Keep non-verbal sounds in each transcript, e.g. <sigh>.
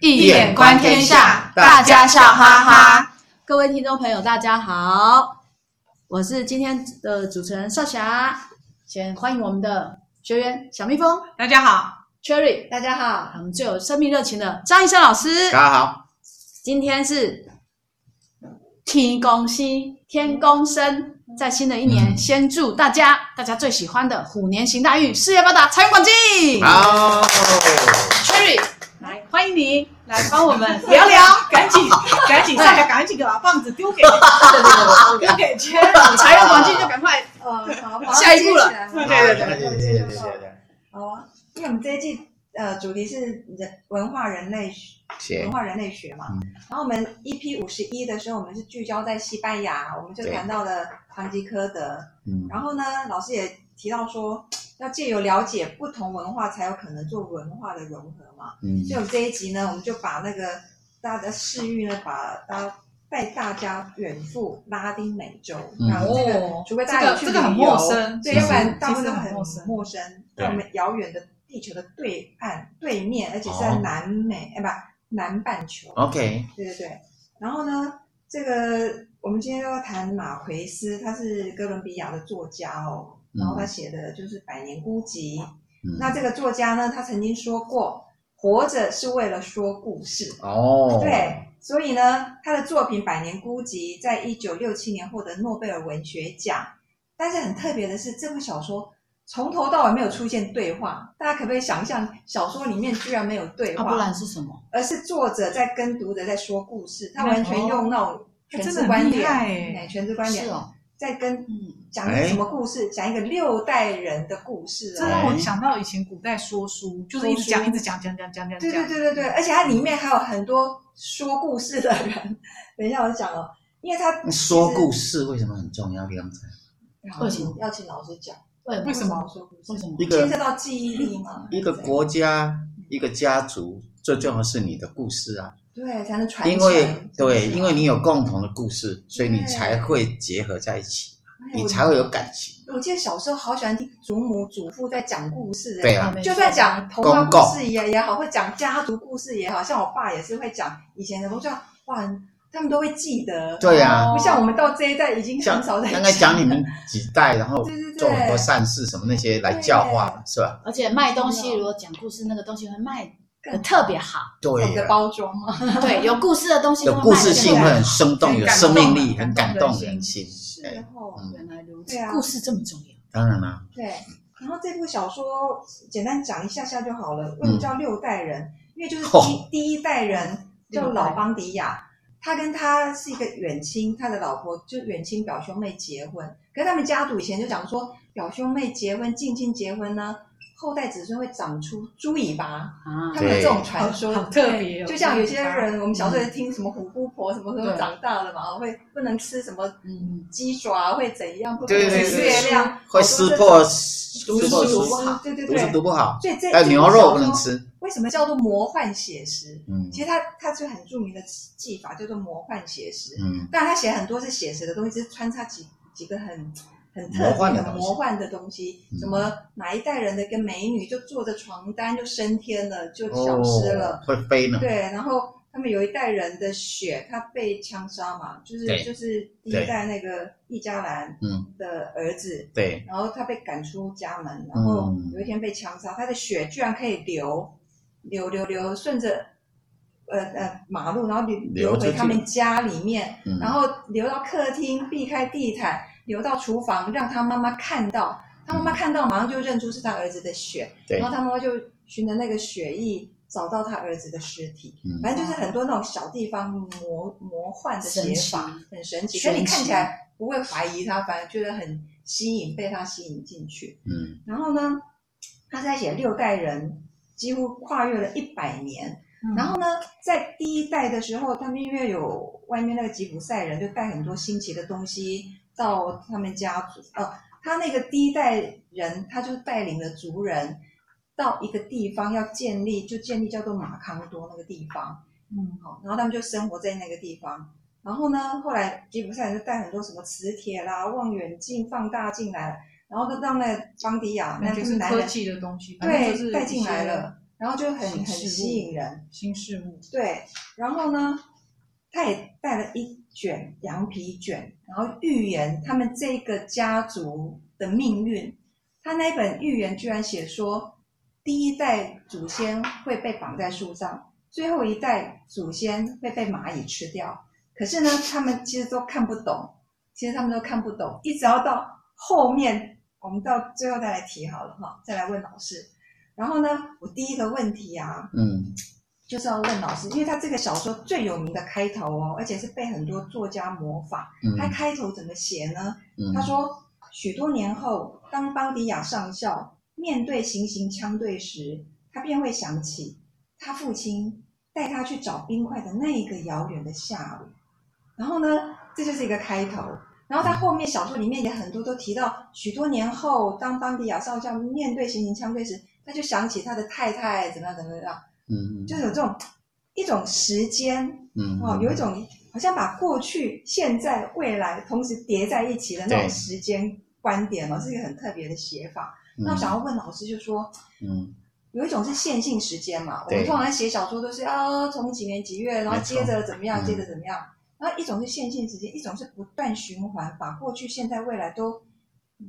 易眼观天下，大家笑哈哈。各位听众朋友，大家好，我是今天的主持人少霞。先欢迎我们的学员小蜜蜂，大家好；Cherry，大家好；我们最有生命热情的张医生老师，大家好。今天是天公生，天公生。在新的一年，嗯、先祝大家大家最喜欢的虎年行大运，事业发达，财源广进。好，Cherry，来欢迎你来帮我们聊聊，<laughs> 赶紧赶紧大家赶紧给把棒子丢给丢给圈，财源广进就赶快呃好下一步了，对对对对对对对对，好啊，因为我们这一季呃主题是人文化人类学文化人类学嘛，然后我们 EP 五十一的时候我们是聚焦在西班牙，我们就谈到了唐吉诃德，嗯，然后呢老师也提到说。要借由了解不同文化，才有可能做文化的融合嘛。嗯，所以我们这一集呢，我们就把那个大家的视域呢，把大家带大家远赴拉丁美洲。嗯、然后这个，哦、除非大家有去旅游，这个这个很陌生，对，要不然大部分都很陌生，陌生，在我们遥远的地球的对岸对面，而且是在南美，哎不、哦。南半球，OK，对对对。然后呢，这个我们今天要谈马奎斯，他是哥伦比亚的作家哦。然后他写的就是《百年孤寂》。嗯。那这个作家呢，他曾经说过：“活着是为了说故事。”哦。对，所以呢，他的作品《百年孤寂》在一九六七年获得诺贝尔文学奖。但是很特别的是，这部小说。从头到尾没有出现对话，大家可不可以想象小说里面居然没有对话？啊、不然是什么？而是作者在跟读者在说故事，他完全用那种全知观点，哎，全知观点是哦，在跟讲一个什么故事？讲一个六代人的故事。这让我想到以前古代说书，就是一直讲，一直讲，讲讲讲讲。对对对对对，而且它里面还有很多说故事的人。<laughs> 等一下我讲哦，因为他说故事为什么很重要？刚才要请要请老师讲。为什么？为什么？牵涉到记忆力吗？一个国家，一个家族，最重要的是你的故事啊。对，才能传承。因为对，因为你有共同的故事，所以你才会结合在一起，你才会有感情。我记得小时候好喜欢听祖母、祖父在讲故事，对啊，就算讲童话故事也也好，会讲家族故事也好，像我爸也是会讲以前的，我就哇。他们都会记得，对呀，不像我们到这一代已经很少在讲。刚才讲你们几代，然后做很多善事什么那些来教化，是吧？而且卖东西，如果讲故事，那个东西会卖的特别好。对，的包装 <laughs> 对，有故事的东西，有故事性会很生动，有生命力，很感动人心。然后原来如此，故事这么重要。当然啦。对，然后这部小说简单讲一下下就好了。为什么叫六代人？因为就是第第一代人叫老邦迪亚。他跟他是一个远亲，他的老婆就远亲表兄妹结婚，可是他们家族以前就讲说，表兄妹结婚、近亲结婚呢，后代子孙会长出猪尾巴啊，他们有这种传说，好特别。就像有些人，我们小时候听什么虎姑婆什么时候长大了嘛，会不能吃什么鸡爪，会怎样？不能吃月亮，会撕破，毒素毒不好，对对对，毒毒不好。所以这还牛肉不能吃。为什么叫做魔幻写实？嗯，其实他他是很著名的技法，叫做魔幻写实。嗯，但他写很多是写实的东西，只是穿插几几个很很特别的魔幻的东西。什么哪一代人的一个美女就坐着床单就升天了，就消失了，会飞呢？对，然后他们有一代人的血，他被枪杀嘛，就是就是第一代那个易家兰的儿子，对，然后他被赶出家门，然后有一天被枪杀，他的血居然可以流。流流流，顺着呃呃马路，然后流流回他们家里面，然后流到客厅，避开地毯，流到厨房，让他妈妈看到。他妈妈看到，马上就认出是他儿子的血。然后他妈妈就循着那个血液找到他儿子的尸体。反正就是很多那种小地方魔魔幻的写法，很神奇。可你看起来不会怀疑他，反而觉得很吸引，被他吸引进去。嗯。然后呢，他在写六代人。几乎跨越了一百年，嗯、然后呢，在第一代的时候，他们因为有外面那个吉普赛人，就带很多新奇的东西到他们家族。哦，他那个第一代人，他就带领了族人到一个地方要建立，就建立叫做马康多那个地方。嗯，好，然后他们就生活在那个地方。然后呢，后来吉普赛人就带很多什么磁铁啦、望远镜、放大镜来了。然后就让那邦迪亚，那就是科技的东西，对，带进来了。然后就很很吸引人，新事物。对，然后呢，他也带了一卷羊皮卷，然后预言他们这个家族的命运。他那本预言居然写说，第一代祖先会被绑在树上，最后一代祖先会被蚂蚁吃掉。可是呢，他们其实都看不懂，其实他们都看不懂，一直要到后面，我们到最后再来提好了哈，再来问老师。然后呢，我第一个问题啊，嗯，就是要问老师，因为他这个小说最有名的开头哦，而且是被很多作家模仿。嗯，他开头怎么写呢？嗯，他说，许多年后，当邦迪亚上校面对行刑枪队时，他便会想起他父亲带他去找冰块的那一个遥远的下午。然后呢，这就是一个开头。然后他后面小说里面也很多都提到，许多年后，当邦迪亚上校面对行刑枪队时。他就想起他的太太怎么样怎么样，嗯，就是有这种一种时间，嗯，哦，有一种好像把过去、现在、未来同时叠在一起的那种时间观点哦，是一个很特别的写法。嗯、那我想要问老师，就说，嗯，有一种是线性时间嘛，我们通常写小说都是啊从几年几月，然后接着怎么样，接着怎么样，然后一种是线性时间，一种是不断循环，把过去、现在、未来都。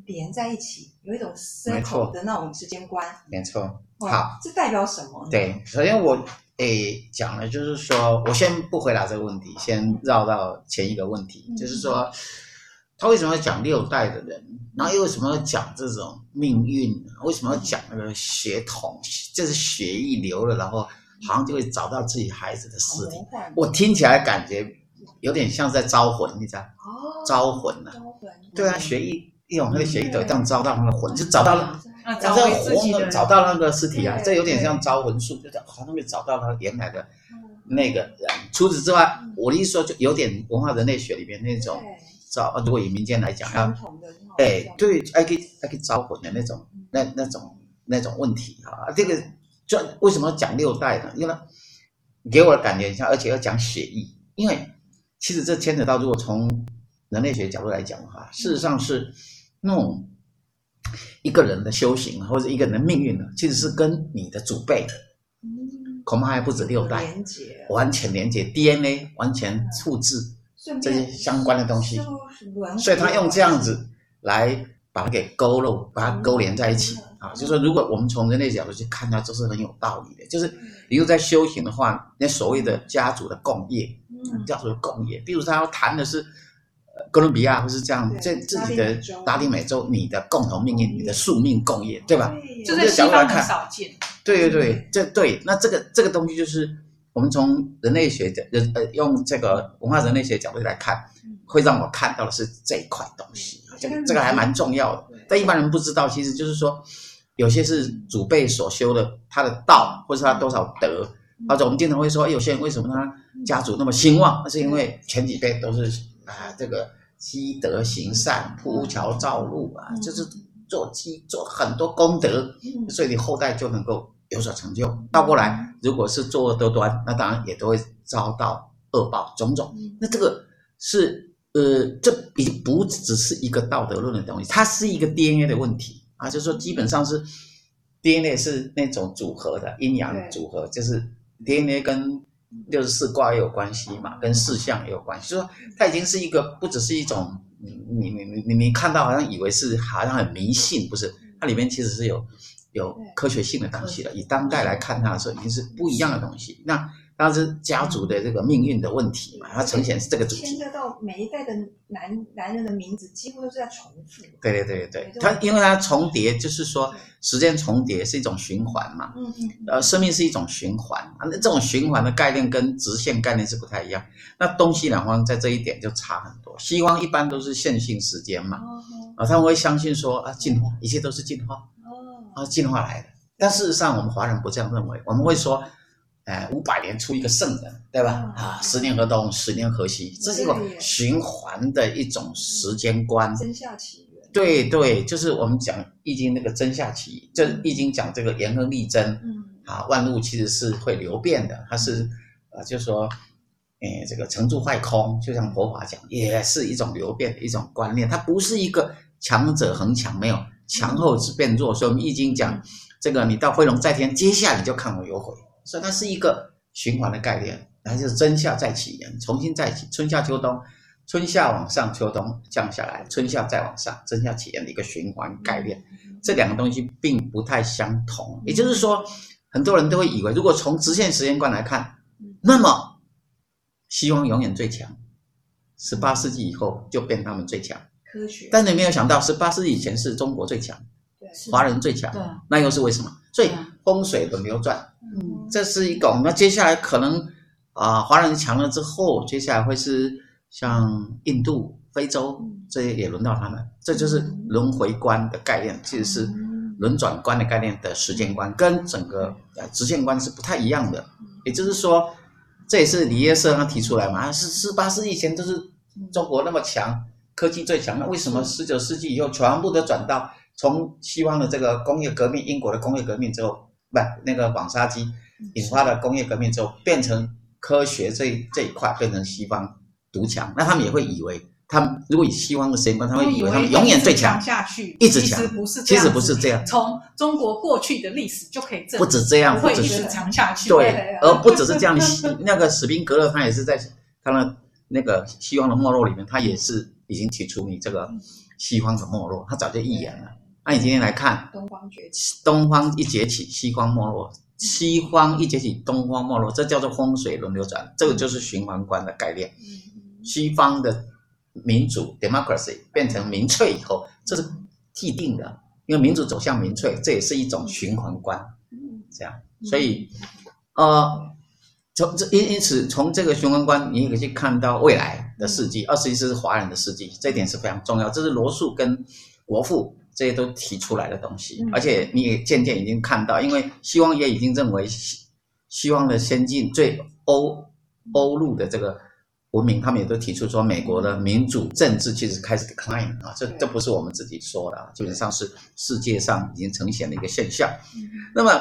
连在一起，有一种 circle 的那种时间观。没错，好，这代表什么？对，首先我诶讲了就是说，我先不回答这个问题，先绕到前一个问题，嗯、就是说，他为什么要讲六代的人，然后又为什么要讲这种命运？为什么要讲那个血统？就是血液流了，然后好像就会找到自己孩子的尸体。我听起来感觉有点像在招魂，你知道？哦，招魂了、啊。招魂。对啊，血液。用那个血液都这样招到那个魂，就找到了，找到魂，找到那个尸体啊，这有点像招魂术，就好像没找到他原来的那个人。除此之外，我的意思说，就有点文化人类学里面那种招，如果以民间来讲，要哎对，还可以还可以招魂的那种，那那种那种问题啊。这个就为什么要讲六代呢？因为给我的感觉像，而且要讲血液，因为其实这牵扯到，如果从人类学角度来讲的话，事实上是。那种一个人的修行或者一个人的命运呢，其实是跟你的祖辈，恐怕还不止六代，完全连接 DNA，完全复制这些相关的东西，所以他用这样子来把它给勾勒，把它勾连在一起啊。就是说，如果我们从人类角度去看它，这是很有道理的。就是你又在修行的话，那所谓的家族的共业，家族的共业，比如他要谈的是。哥伦比亚不是这样，这自己的拉丁美洲，你的共同命运，你的宿命共业，对吧？就在西方很少见。对对对，这对，那这个这个东西就是我们从人类学的人呃用这个文化人类学角度来看，会让我看到的是这一块东西，这个这个还蛮重要的。但一般人不知道，其实就是说，有些是祖辈所修的他的道，或是他多少德，或者我们经常会说，有些人为什么他家族那么兴旺，那是因为前几辈都是。啊，这个积德行善、铺桥造路啊，嗯、就是做积做很多功德，嗯、所以你后代就能够有所成就。倒过来，如果是作恶多端，那当然也都会遭到恶报种种。嗯、那这个是呃，这已经不只是一个道德论的东西，它是一个 DNA 的问题啊，就是说基本上是 DNA 是那种组合的阴阳组合，就是 DNA 跟。六十四卦也有关系嘛，跟四象也有关系，就是说它已经是一个不只是一种，你你你你你看到好像以为是好像很迷信，不是？它里面其实是有有科学性的东西的。以当代来看它的时候，已经是不一样的东西。那。当时家族的这个命运的问题嘛，它呈现是这个主题。牵涉到每一代的男男人的名字，几乎都是在重复。对对对对，它因为它重叠，就是说时间重叠是一种循环嘛。嗯嗯。呃，生命是一种循环啊，那这种循环的概念跟直线概念是不太一样。那东西两方在这一点就差很多。西方一般都是线性时间嘛，啊，他们会相信说啊，进化，一切都是进化，哦，啊，进化来的。但事实上，我们华人不这样认为，我们会说。哎，五百年出一个圣人，对吧？啊，十年河东，十年河西，这是一个循环的一种时间观。真下起源。对对，就是我们讲《易经》那个真下起，就《易经》讲这个元亨利贞。嗯。啊，万物其实是会流变的，它是呃，就是说，哎，这个成住坏空，就像佛法讲，也是一种流变的一种观念，它不是一个强者恒强，没有强后之变弱。所以我们《易经》讲。这个你到飞龙在天，接下来你就看我有悔，所以它是一个循环的概念，它就是真夏再起源，重新再起，春夏秋冬，春夏往上，秋冬降下来，春夏再往上，真夏起源的一个循环概念，这两个东西并不太相同，也就是说，很多人都会以为，如果从直线时间观来看，那么西方永远最强，十八世纪以后就变他们最强。科学，但你没有想到，十八世纪以前是中国最强，对，华人最强，对，那又是为什么？所以风水轮流转，嗯，这是一种。那接下来可能啊，华人强了之后，接下来会是像印度、非洲这些也轮到他们，这就是轮回观的概念，其实是轮转观的概念的时间观，跟整个呃直线观是不太一样的。也就是说，这也是李约瑟他提出来嘛，是十八世纪以前都是中国那么强。科技最强，那为什么十九世纪以后全部都转到从西方的这个工业革命，英国的工业革命之后，不，那个纺纱机引发了工业革命之后，变成科学这这一块变成西方独强？那他们也会以为，他们如果以西方的时间观，他们会以为他们永远最强下去，一直强，其实不是，其实不是这样。从中国过去的历史就可以证明，不止这样，不止是强下去，对，而不只是这样。<laughs> 那个史宾格勒他也是在他的那个西方的没落里面，他也是。已经提出你这个西方的没落，他早就预言了。那你今天来看，东方崛起，东方一崛起，西方没落；西方一崛起，东方没落，这叫做风水轮流转，这个就是循环观的概念。西方的民主 （democracy） 变成民粹以后，这是既定的，因为民主走向民粹，这也是一种循环观。这样，所以，呃。从这因因此，从这个循环观，你也可以去看到未来的世纪。二十一世纪是华人的世纪，这一点是非常重要。这是罗素跟国父这些都提出来的东西，而且你也渐渐已经看到，因为西方也已经认为西西方的先进最欧欧陆的这个文明，他们也都提出说，美国的民主政治其实开始 decline 啊，这这不是我们自己说的，基本上是世界上已经呈现的一个现象。那么，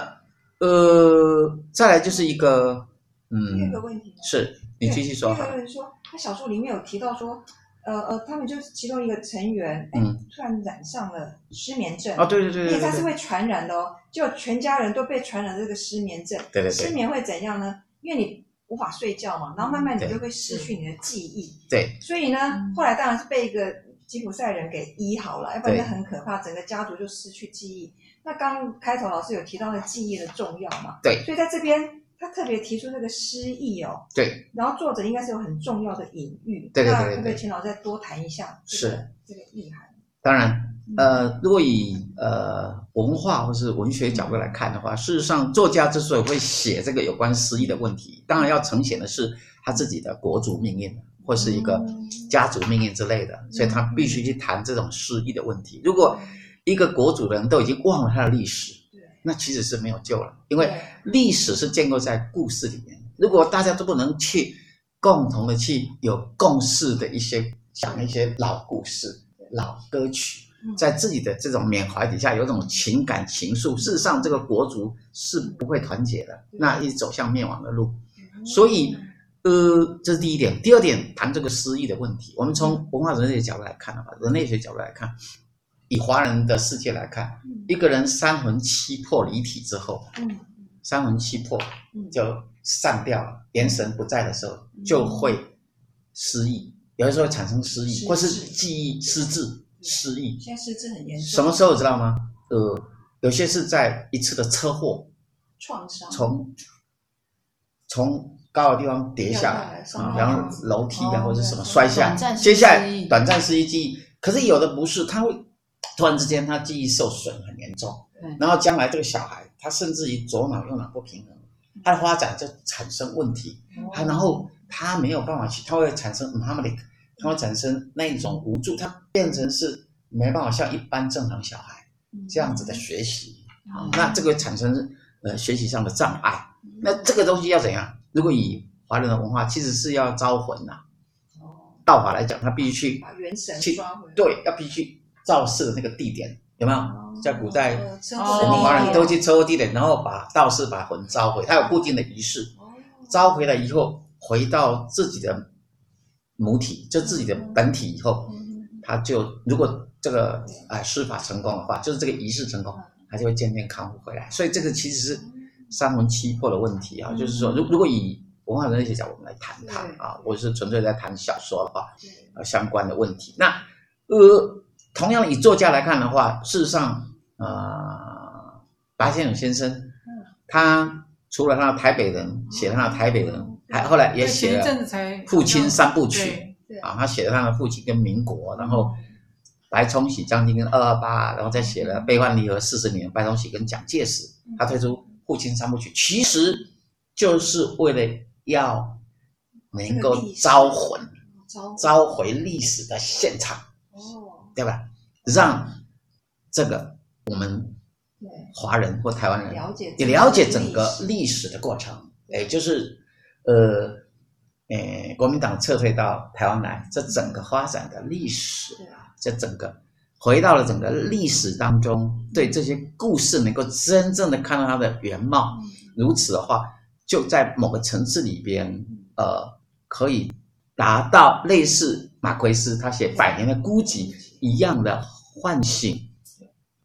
呃，再来就是一个。嗯，第二个问题是你继续说。第二个人说，他小说里面有提到说，呃呃，他们就是其中一个成员，哎，突然染上了失眠症。哦，对对对，因为他是会传染的哦，就全家人都被传染这个失眠症。对对对。失眠会怎样呢？因为你无法睡觉嘛，然后慢慢你就会失去你的记忆。对。所以呢，后来当然是被一个吉普赛人给医好了，要不然就很可怕，整个家族就失去记忆。那刚开头老师有提到的记忆的重要嘛？对。所以在这边。他特别提出这个诗意哦，对，然后作者应该是有很重要的隐喻，对对对，对，那可不可以请老师再多谈一下？是这个意涵。当然，呃，如果以呃文化或是文学角度来看的话，事实上，作家之所以会写这个有关诗意的问题，当然要呈现的是他自己的国族命运或是一个家族命运之类的，所以他必须去谈这种诗意的问题。如果一个国族的人都已经忘了他的历史，那其实是没有救了，因为历史是建构在故事里面。如果大家都不能去共同的去有共识的一些讲一些老故事、老歌曲，在自己的这种缅怀底下有种情感情愫，事实上这个国族是不会团结的，那一直走向灭亡的路。所以，呃，这是第一点。第二点，谈这个失忆的问题，我们从文化人类角度来看的话，人类学角度来看。以华人的世界来看，一个人三魂七魄离体之后，三魂七魄就散掉了，元神不在的时候就会失忆，有的时候会产生失忆，或是记忆失智、失忆。现在失智很严重。什么时候知道吗？呃，有些是在一次的车祸，创伤，从从高的地方跌下来啊，然后楼梯啊或者什么摔下，接下来短暂失忆记忆。可是有的不是，他会。突然之间，他记忆受损很严重，然后将来这个小孩，他甚至于左脑右脑不平衡，他的发展就产生问题，他然后他没有办法去，他会产生 mnemonic，他会产生那种无助，他变成是没办法像一般正常小孩这样子的学习，那这个产生呃学习上的障碍，那这个东西要怎样？如果以华人的文化，其实是要招魂呐，道法来讲，他必须去把元神抓回来，对，要必须。造势的那个地点有没有？在古代，哦、华人都去车祸地点，然后把道士把魂召回，他有固定的仪式。召回来以后，回到自己的母体，就自己的本体以后，他就如果这个哎施法成功的话，就是这个仪式成功，他就会渐渐康复回来。所以这个其实是三魂七魄的问题啊，就是说，如如果以文化人类学角度我们来谈谈啊，我是纯粹在谈小说的话，呃，相关的问题。那呃，同样以作家来看的话，事实上，呃，白先勇先生，他除了他的台北人写他的台北人，还后来也写了父亲三部曲。啊，他写了他的父亲跟民国，然后白崇禧将军跟二二八，然后再写了悲欢离合四十年，白崇禧跟蒋介石，他推出父亲三部曲，其实就是为了。要能够招魂，召回历史的现场，哦，对吧？让这个我们华人或台湾人了解也了解整个历史。的过程，也，就是呃，呃，国民党撤退到台湾来，这整个发展的历史啊，这整个回到了整个历史当中，对这些故事能够真正的看到它的原貌，如此的话。就在某个层次里边，呃，可以达到类似马奎斯他写《百年的孤寂》一样的唤醒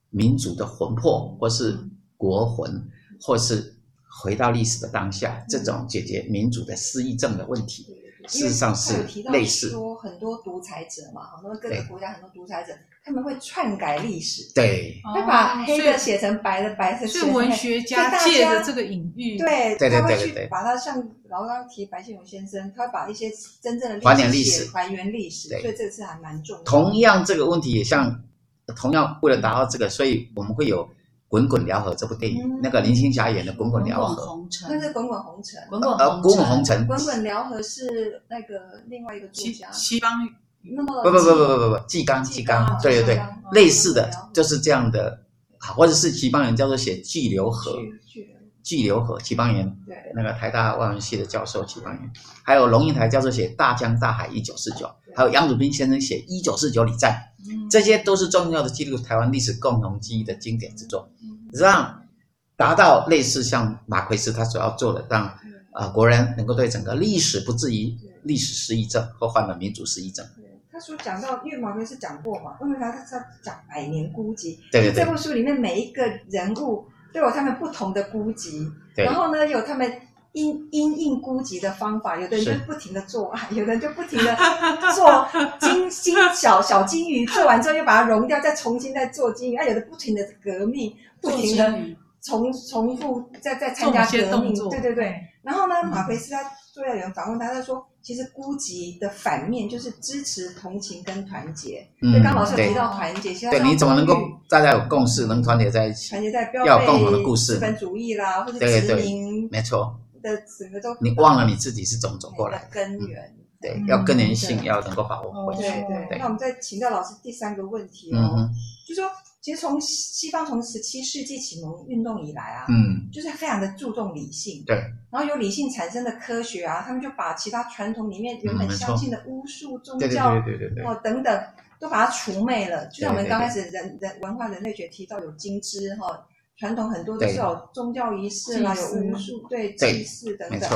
民族的魂魄，或是国魂，或是回到历史的当下，这种解决民主的失忆症的问题，事实上是类似。说很多独裁者嘛，很多各个国家很多独裁者。他们会篡改历史，对，会把黑的写成白的，白的写成黑。是文学家借着这个隐喻，对，对对对对对，把它像然后刚刚提白先勇先生，他会把一些真正的还原历史，还原历史，所以这次还蛮重要。同样这个问题也像，同样为了达到这个，所以我们会有《滚滚辽河》这部电影，那个林青霞演的《滚滚辽河》，那是《滚滚红尘》，滚滚呃，滚滚红尘，滚滚辽河是那个另外一个作家，西方。那么不不不不不不不，纪纲纪纲，对对对，类似的就是这样的，或者是西方人叫做写《巨流河》，巨流河，齐邦媛，对，那个台大外文系的教授齐邦媛，还有龙应台教授写《大江大海一九四九》，还有杨汝斌先生写《一九四九礼赞》，这些都是重要的记录台湾历史共同记忆的经典之作，让达到类似像马奎斯他所要做的，让啊国人能够对整个历史不至于历史失忆症或患了民主失忆症。他说讲到，因为马奎斯讲过嘛，因为他他讲百年孤寂，对对对，这部书里面每一个人物都有他们不同的估计，然后呢，有他们因因应估计的方法，有的人就不停的做爱，<laughs> 有的人就不停的做金 <laughs> 金小小金鱼，做完之后又把它融掉，再重新再做金鱼，啊，有的不停的革命，不停的重重复再再参加革命，对对对，然后呢，嗯、马奎斯他作要有人访问他，他说。其实孤寂的反面就是支持、同情跟团结。嗯，刚老师有提到团结，对，你怎么能够大家有共识，能团结在一起？团结在标要有共同的故事，资本主义啦，或者殖民，没错的整个都。你忘了你自己是怎么走过来的根源？对，要根源性要能够把握回去。对对。那我们再请教老师第三个问题哦，就说。其实从西方从十七世纪启蒙运动以来啊，嗯，就是非常的注重理性，对，然后由理性产生的科学啊，他们就把其他传统里面原本相信的巫术、宗教，对对对哦等等，都把它除魅了。就像我们刚开始人人文化人类学提到有金枝哈，传统很多都是有宗教仪式啦，有巫术，对祭祀等等。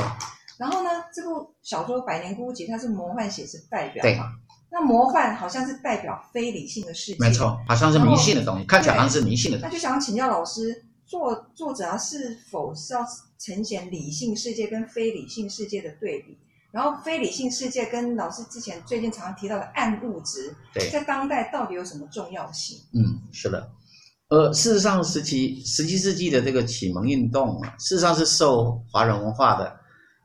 然后呢，这部小说《百年孤寂》它是魔幻写实代表嘛。那魔幻好像是代表非理性的世界，没错，好像是迷信的东西，看起来好像是迷信的东西。那就想请教老师，作作者啊是否是要呈现理性世界跟非理性世界的对比？然后非理性世界跟老师之前最近常常提到的暗物质，对，在当代到底有什么重要性？嗯，是的，呃，事实上，十七十七世纪的这个启蒙运动啊，事实上是受华人文化的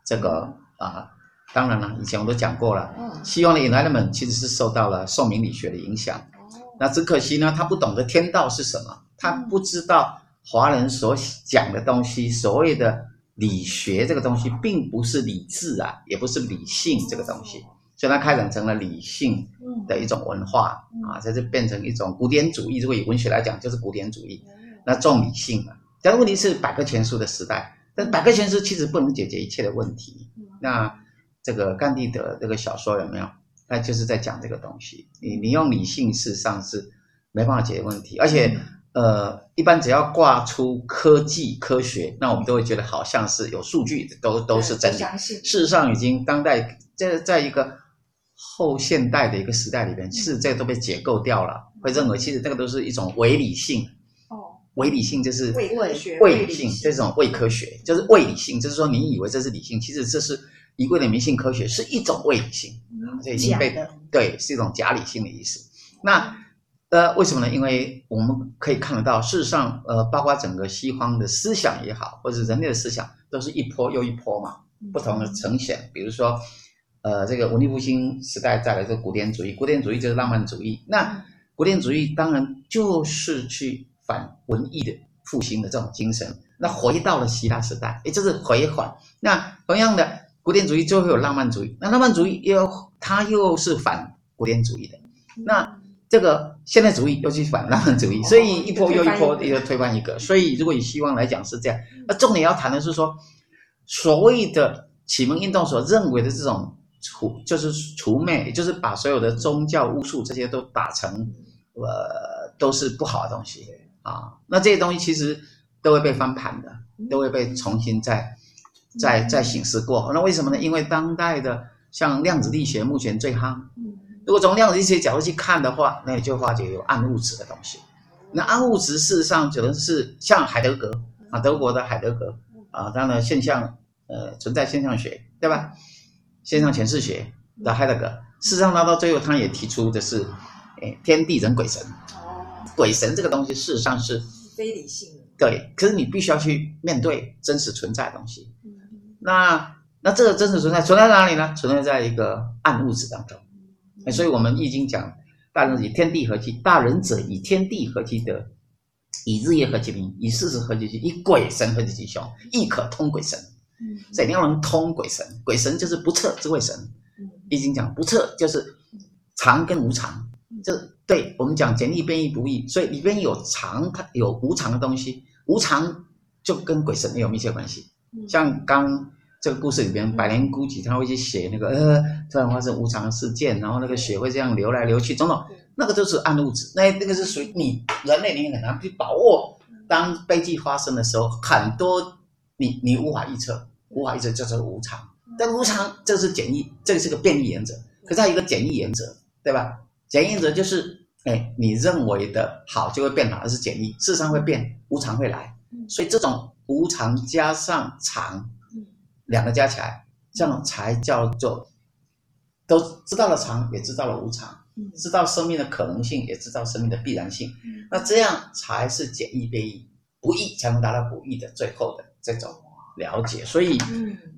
这个啊。呃当然了，以前我都讲过了，西方的 Enlightenment 其实是受到了宋明理学的影响。那只可惜呢，他不懂得天道是什么，他不知道华人所讲的东西，所谓的理学这个东西，并不是理智啊，也不是理性这个东西，所以它开展成了理性的一种文化啊，这就变成一种古典主义。如果以文学来讲，就是古典主义，那重理性了。但问题是百科全书的时代，但百科全书其实不能解决一切的问题。那这个甘地的这个小说有没有？他就是在讲这个东西。你你用理性，事实上是没办法解决问题。而且，呃，一般只要挂出科技科学，那我们都会觉得好像是有数据，都都是真的。事实上，已经当代在在一个后现代的一个时代里边，其实这个都被解构掉了。会认为其实这个都是一种伪理性。哦。伪理性就是伪理性，这种伪科学就是伪理性，就是说你以为这是理性，其实这是一味的迷信科学，是一种伪理性，这已经被对是一种假理性的意思。那呃，为什么呢？因为我们可以看得到，事实上，呃，包括整个西方的思想也好，或者人类的思想，都是一波又一波嘛，不同的呈现。比如说，呃，这个文艺复兴时代再来这古典主义，古典主义就是浪漫主义，那古典主义当然就是去。反文艺的复兴的这种精神，那回到了希腊时代，也就是回返。那同样的，古典主义就会有浪漫主义，那浪漫主义又它又是反古典主义的。那这个现代主义又去反浪漫主义，所以一波又一波，又推翻一个。所以如果以希望来讲是这样，那重点要谈的是说，所谓的启蒙运动所认为的这种除，就是除魅，就是把所有的宗教巫术这些都打成，呃，都是不好的东西。啊，那这些东西其实都会被翻盘的，都会被重新再、再、再省思过。那为什么呢？因为当代的像量子力学目前最夯。如果从量子力学角度去看的话，那你就发觉有暗物质的东西。那暗物质事实上只能是像海德格啊，德国的海德格啊，这样的现象呃存在现象学，对吧？现象诠释学的海德格，事实上他到最后他也提出的是，哎，天地人鬼神。鬼神这个东西事实上是非理性的，对，可是你必须要去面对真实存在的东西。嗯、那那这个真实存在存在哪里呢？存在在一个暗物质当中。嗯、所以我们易经讲，大人以天地合其，大人者以天地合其德，以日月合其明，以四时合其序，以鬼神合其吉凶，亦可通鬼神。嗯，所以你要能通鬼神，鬼神就是不测之谓神。嗯，易经讲不测就是常跟无常，这。对我们讲简易变异不易，所以里边有常，它有无常的东西，无常就跟鬼神没有密切关系。像刚这个故事里边，百年孤寂他会去写那个呃，突然发生无常事件，然后那个血会这样流来流去，种种，那个就是暗物质，那那个是属于你人类，你很难去把握。当悲剧发生的时候，很多你你无法预测，无法预测叫做无常。但无常这是简易，这个是个变异原则，可是它有一个简易原则，对吧？简易原则就是。哎，你认为的好就会变好，而是简易，事实上会变，无常会来。所以这种无常加上常，两个加起来，这样才叫做都知道了常，也知道了无常，知道生命的可能性，也知道生命的必然性。那这样才是简易变异，不易才能达到不易的最后的这种了解。所以，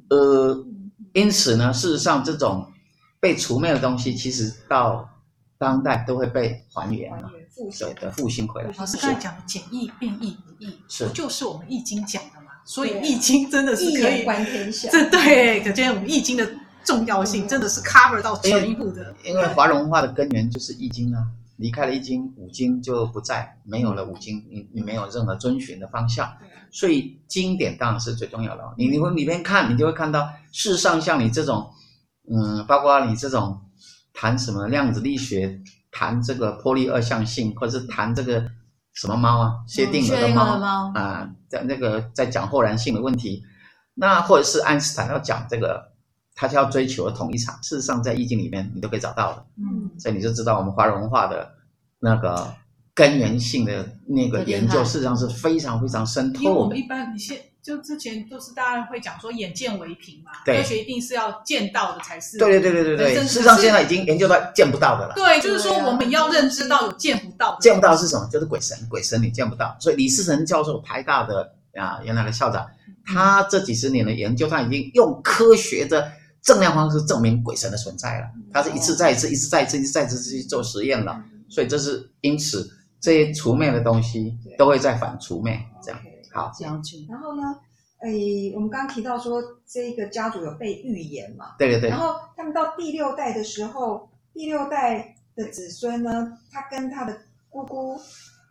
呃，因此呢，事实上这种被除灭的东西，其实到。当代都会被还原了，对的，复兴回来。老师刚才讲的简易变异不易，是就是我们易经讲的嘛，所以易经真的是可以观天下。这对，可见我们易经的重要性真的是 cover 到全部的。因为华人文化的根源就是易经啊，离开了易经，五经就不在，没有了五经，你你没有任何遵循的方向。所以经典当然是最重要的。你你会里面看，你就会看到，事实上像你这种，嗯，包括你这种。谈什么量子力学，谈这个波粒二象性，或者是谈这个什么猫啊，薛定谔的猫啊，在那个在讲后燃性的问题，那或者是爱因斯坦要讲这个，他就要追求的统一场，事实上在易经里面你都可以找到的，嗯，所以你就知道我们华人文化的那个根源性的那个研究，事实上是非常非常深透的。因为我们一般你现就之前都是大家会讲说眼见为凭嘛，科学一定是要见到的才是。对对对对对对，事实上现在已经研究到见不到的了。对，就是说我们要认知到有见不到的。见不到是什么？就是鬼神，鬼神你见不到。所以李世成教授，台大的啊原来的校长，他这几十年的研究，他已经用科学的证量方式证明鬼神的存在了。他是一次再一次，一次再一次，一次再一次去做实验了。所以这是因此这些除魅的东西都会在反除魅这样。好，然后呢，诶，我们刚刚提到说这个家族有被预言嘛？对对对。然后他们到第六代的时候，第六代的子孙呢，他跟他的姑姑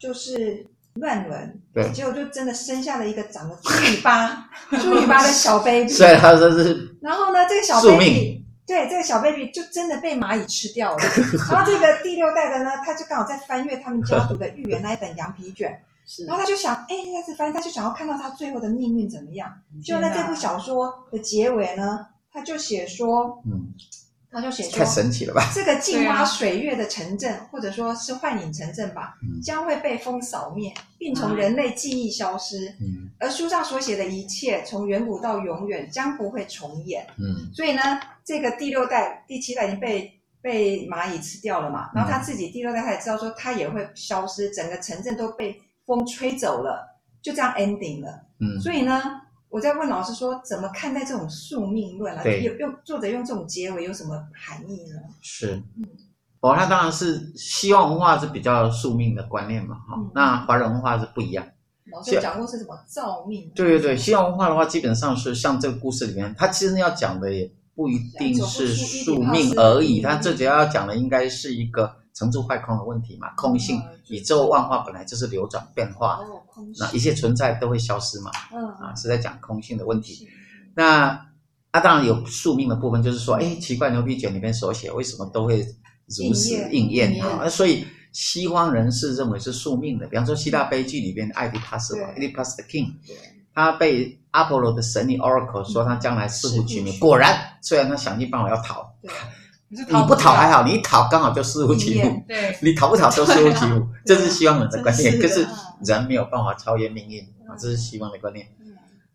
就是乱伦，对，结果就真的生下了一个长了猪尾巴、<laughs> 猪尾巴的小 baby。<laughs> 所以他说是。然后呢，这个小 baby，对，这个小 baby 就真的被蚂蚁吃掉了。然后这个第六代的呢，他就刚好在翻阅他们家族的预言那一本羊皮卷。是然后他就想，哎，但是反正他就想要看到他最后的命运怎么样。就在这部小说的结尾呢，他就写说，嗯，他就写说太神奇了吧？这个镜花水月的城镇，或者说是幻影城镇吧，将会被风扫灭，并从人类记忆消失。嗯，而书上所写的一切，从远古到永远，将不会重演。嗯，所以呢，这个第六代、第七代已经被被蚂蚁吃掉了嘛，然后他自己第六代他也知道说，他也会消失，整个城镇都被风吹走了，就这样 ending 了。嗯，所以呢。我在问老师说，怎么看待这种宿命论啊？有用作者用这种结尾有什么含义呢？是，嗯，哦，他当然是西方文化是比较宿命的观念嘛，哈、嗯。那华人文化是不一样。老师讲过是什么造命？对对对，西方文化的话，基本上是像这个故事里面，他其实要讲的也不一定是宿命而已，他最主要要讲的应该是一个。成住坏空的问题嘛，空性，宇宙万化本来就是流转变化，那一切存在都会消失嘛，啊，是在讲空性的问题。那啊，当然有宿命的部分，就是说，哎，奇怪，牛皮卷里面所写为什么都会如此应验啊？所以西方人是认为是宿命的。比方说希腊悲剧里边，艾迪帕斯嘛，Oedipus the King，他被阿波罗的神女 Oracle 说他将来弑父娶母，果然，虽然他想尽办法要逃。你不讨还好，你一讨刚好就弑父娶母。对，<laughs> 你讨不讨都弑父娶母，这是西方人的观念。可是人没有办法超越命运啊，这是西方的观念。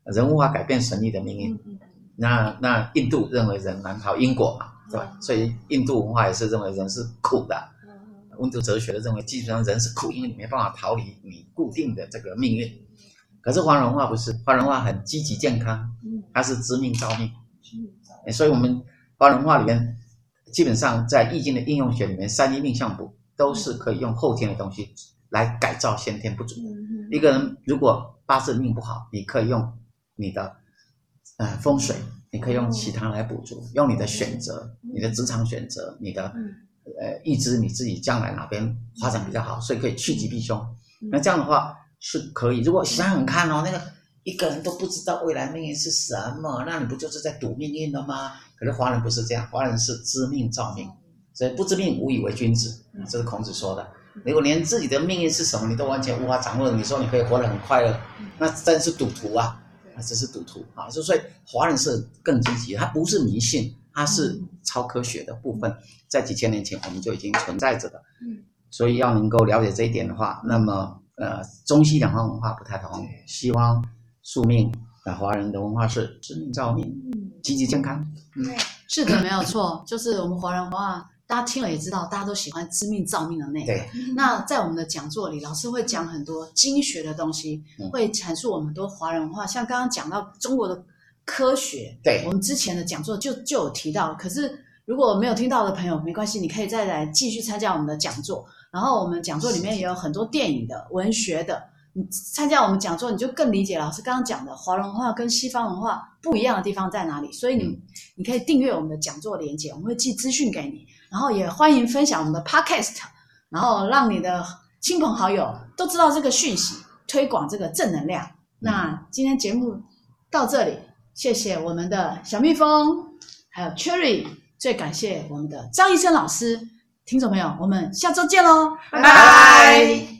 人无法改变神力的命运。那那印度认为人难逃因果嘛，是吧？所以印度文化也是认为人是苦的。印度哲学的认为，基本上人是苦，因为你没办法逃离你固定的这个命运。可是华人文化不是，华人文化很积极健康，它是知命造命。所以我们华人文化里面。基本上在易经的应用学里面，三一命相卜都是可以用后天的东西来改造先天不足。一个人如果八字命不好，你可以用你的呃风水，你可以用其他来补足，用你的选择，你的职场选择，你的呃预知你自己将来哪边发展比较好，所以可以趋吉避凶。那这样的话是可以。如果想想看哦，那个。一个人都不知道未来命运是什么，那你不就是在赌命运了吗？可是华人不是这样，华人是知命造命，所以不知命无以为君子，这是孔子说的。如果连自己的命运是什么你都完全无法掌握，你说你可以活得很快乐，那真是赌徒啊！啊，这是赌徒啊！所以华人是更积极，他不是迷信，他是超科学的部分，在几千年前我们就已经存在着的。所以要能够了解这一点的话，那么呃，中西两方文化不太同，西方。宿命那，华人的文化是知命造命，积极健康。对，是的，没有错，就是我们华人文化，大家听了也知道，大家都喜欢知命造命的那个。对，那在我们的讲座里，老师会讲很多经学的东西，嗯、会阐述我们很多华人文化，像刚刚讲到中国的科学，对，我们之前的讲座就就有提到。可是如果没有听到的朋友，没关系，你可以再来继续参加我们的讲座。然后我们讲座里面也有很多电影的、文学的。你参加我们讲座，你就更理解老师刚刚讲的华人文化跟西方文化不一样的地方在哪里。所以你你可以订阅我们的讲座连接，我们会寄资讯给你。然后也欢迎分享我们的 Podcast，然后让你的亲朋好友都知道这个讯息，推广这个正能量。那今天节目到这里，谢谢我们的小蜜蜂，还有 Cherry，最感谢我们的张医生老师。听众朋友，我们下周见喽，拜拜。